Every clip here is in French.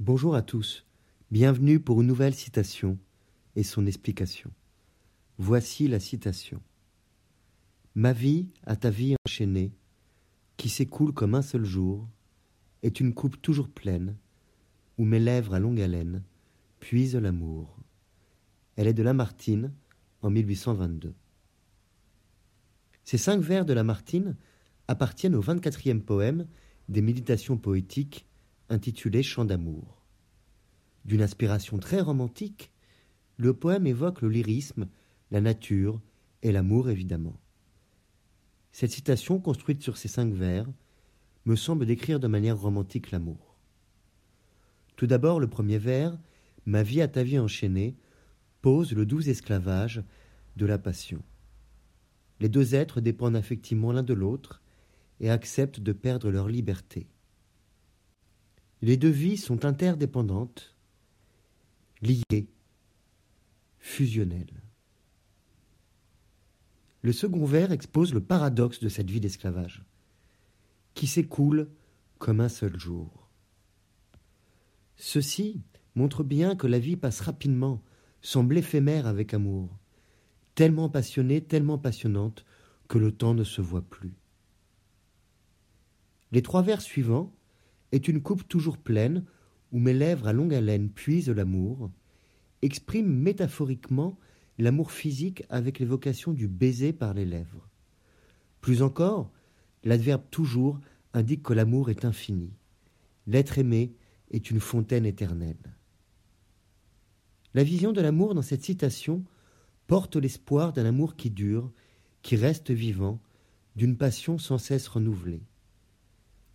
Bonjour à tous, bienvenue pour une nouvelle citation et son explication. Voici la citation. Ma vie à ta vie enchaînée, qui s'écoule comme un seul jour, est une coupe toujours pleine, où mes lèvres à longue haleine puisent l'amour. Elle est de Lamartine en 1822. Ces cinq vers de Lamartine appartiennent au 24e poème des Méditations poétiques intitulé Chant d'amour. D'une inspiration très romantique, le poème évoque le lyrisme, la nature et l'amour évidemment. Cette citation, construite sur ces cinq vers, me semble décrire de manière romantique l'amour. Tout d'abord, le premier vers, Ma vie à ta vie enchaînée, pose le doux esclavage de la passion. Les deux êtres dépendent affectivement l'un de l'autre et acceptent de perdre leur liberté. Les deux vies sont interdépendantes, liées, fusionnelles. Le second vers expose le paradoxe de cette vie d'esclavage, qui s'écoule comme un seul jour. Ceci montre bien que la vie passe rapidement, semble éphémère avec amour, tellement passionnée, tellement passionnante, que le temps ne se voit plus. Les trois vers suivants est une coupe toujours pleine où mes lèvres à longue haleine puisent l'amour, exprime métaphoriquement l'amour physique avec l'évocation du baiser par les lèvres. Plus encore, l'adverbe toujours indique que l'amour est infini. L'être aimé est une fontaine éternelle. La vision de l'amour dans cette citation porte l'espoir d'un amour qui dure, qui reste vivant, d'une passion sans cesse renouvelée.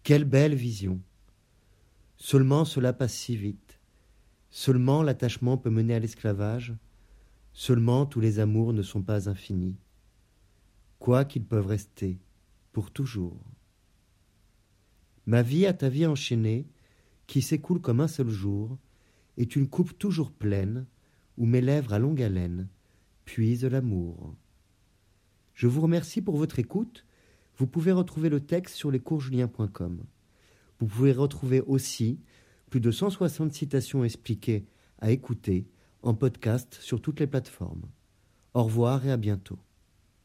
Quelle belle vision Seulement cela passe si vite. Seulement l'attachement peut mener à l'esclavage. Seulement tous les amours ne sont pas infinis. Quoi qu'ils peuvent rester pour toujours. Ma vie à ta vie enchaînée, qui s'écoule comme un seul jour, est une coupe toujours pleine, où mes lèvres à longue haleine puisent l'amour. Je vous remercie pour votre écoute. Vous pouvez retrouver le texte sur lescoursjulien.com. Vous pouvez retrouver aussi plus de 160 citations expliquées à écouter en podcast sur toutes les plateformes. Au revoir et à bientôt.